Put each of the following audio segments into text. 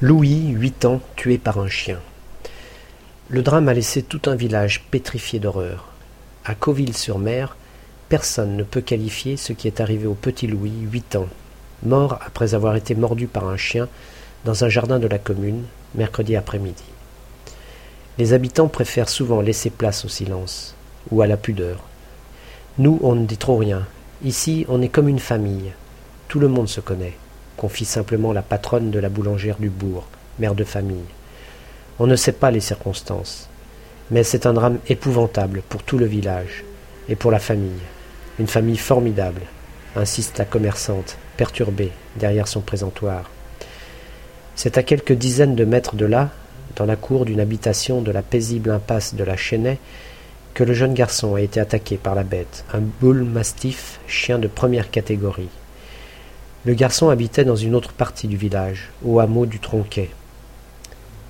Louis, huit ans, tué par un chien. Le drame a laissé tout un village pétrifié d'horreur. À Cauville-sur-Mer, personne ne peut qualifier ce qui est arrivé au petit Louis, huit ans, mort après avoir été mordu par un chien dans un jardin de la commune, mercredi après-midi. Les habitants préfèrent souvent laisser place au silence ou à la pudeur. Nous, on ne dit trop rien. Ici, on est comme une famille. Tout le monde se connaît confie simplement la patronne de la boulangère du bourg, mère de famille. On ne sait pas les circonstances, mais c'est un drame épouvantable pour tout le village et pour la famille. Une famille formidable, insiste la commerçante, perturbée derrière son présentoir. C'est à quelques dizaines de mètres de là, dans la cour d'une habitation de la paisible impasse de la Chênaie, que le jeune garçon a été attaqué par la bête, un bull mastif, chien de première catégorie. Le garçon habitait dans une autre partie du village, au hameau du Tronquet.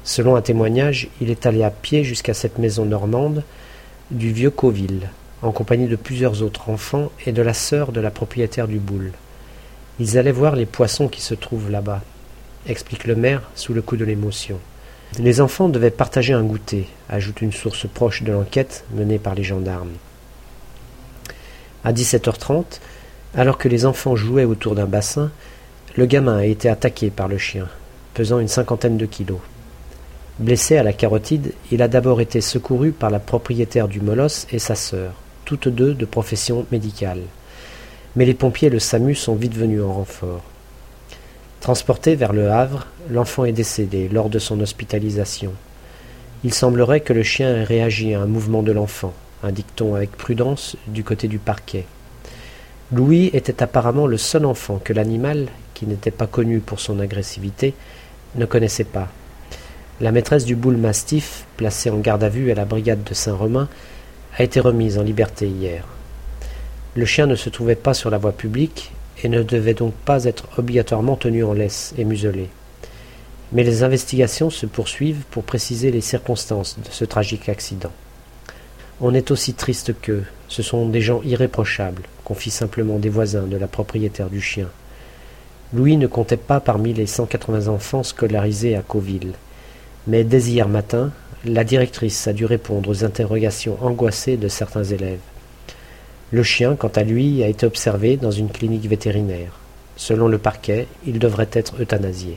Selon un témoignage, il est allé à pied jusqu'à cette maison normande du vieux Coville, en compagnie de plusieurs autres enfants et de la sœur de la propriétaire du boule. Ils allaient voir les poissons qui se trouvent là-bas, explique le maire sous le coup de l'émotion. Les enfants devaient partager un goûter, ajoute une source proche de l'enquête menée par les gendarmes. À 17h30, alors que les enfants jouaient autour d'un bassin, le gamin a été attaqué par le chien, pesant une cinquantaine de kilos. Blessé à la carotide, il a d'abord été secouru par la propriétaire du molosse et sa sœur, toutes deux de profession médicale. Mais les pompiers et le SAMU sont vite venus en renfort. Transporté vers le Havre, l'enfant est décédé lors de son hospitalisation. Il semblerait que le chien ait réagi à un mouvement de l'enfant, indique-t-on avec prudence du côté du parquet. Louis était apparemment le seul enfant que l'animal, qui n'était pas connu pour son agressivité, ne connaissait pas. La maîtresse du boule mastif, placée en garde à vue à la brigade de Saint-Romain, a été remise en liberté hier. Le chien ne se trouvait pas sur la voie publique et ne devait donc pas être obligatoirement tenu en laisse et muselé. Mais les investigations se poursuivent pour préciser les circonstances de ce tragique accident. On est aussi triste qu'eux, ce sont des gens irréprochables, confient simplement des voisins de la propriétaire du chien. Louis ne comptait pas parmi les 180 enfants scolarisés à Cauville. Mais dès hier matin, la directrice a dû répondre aux interrogations angoissées de certains élèves. Le chien, quant à lui, a été observé dans une clinique vétérinaire. Selon le parquet, il devrait être euthanasié.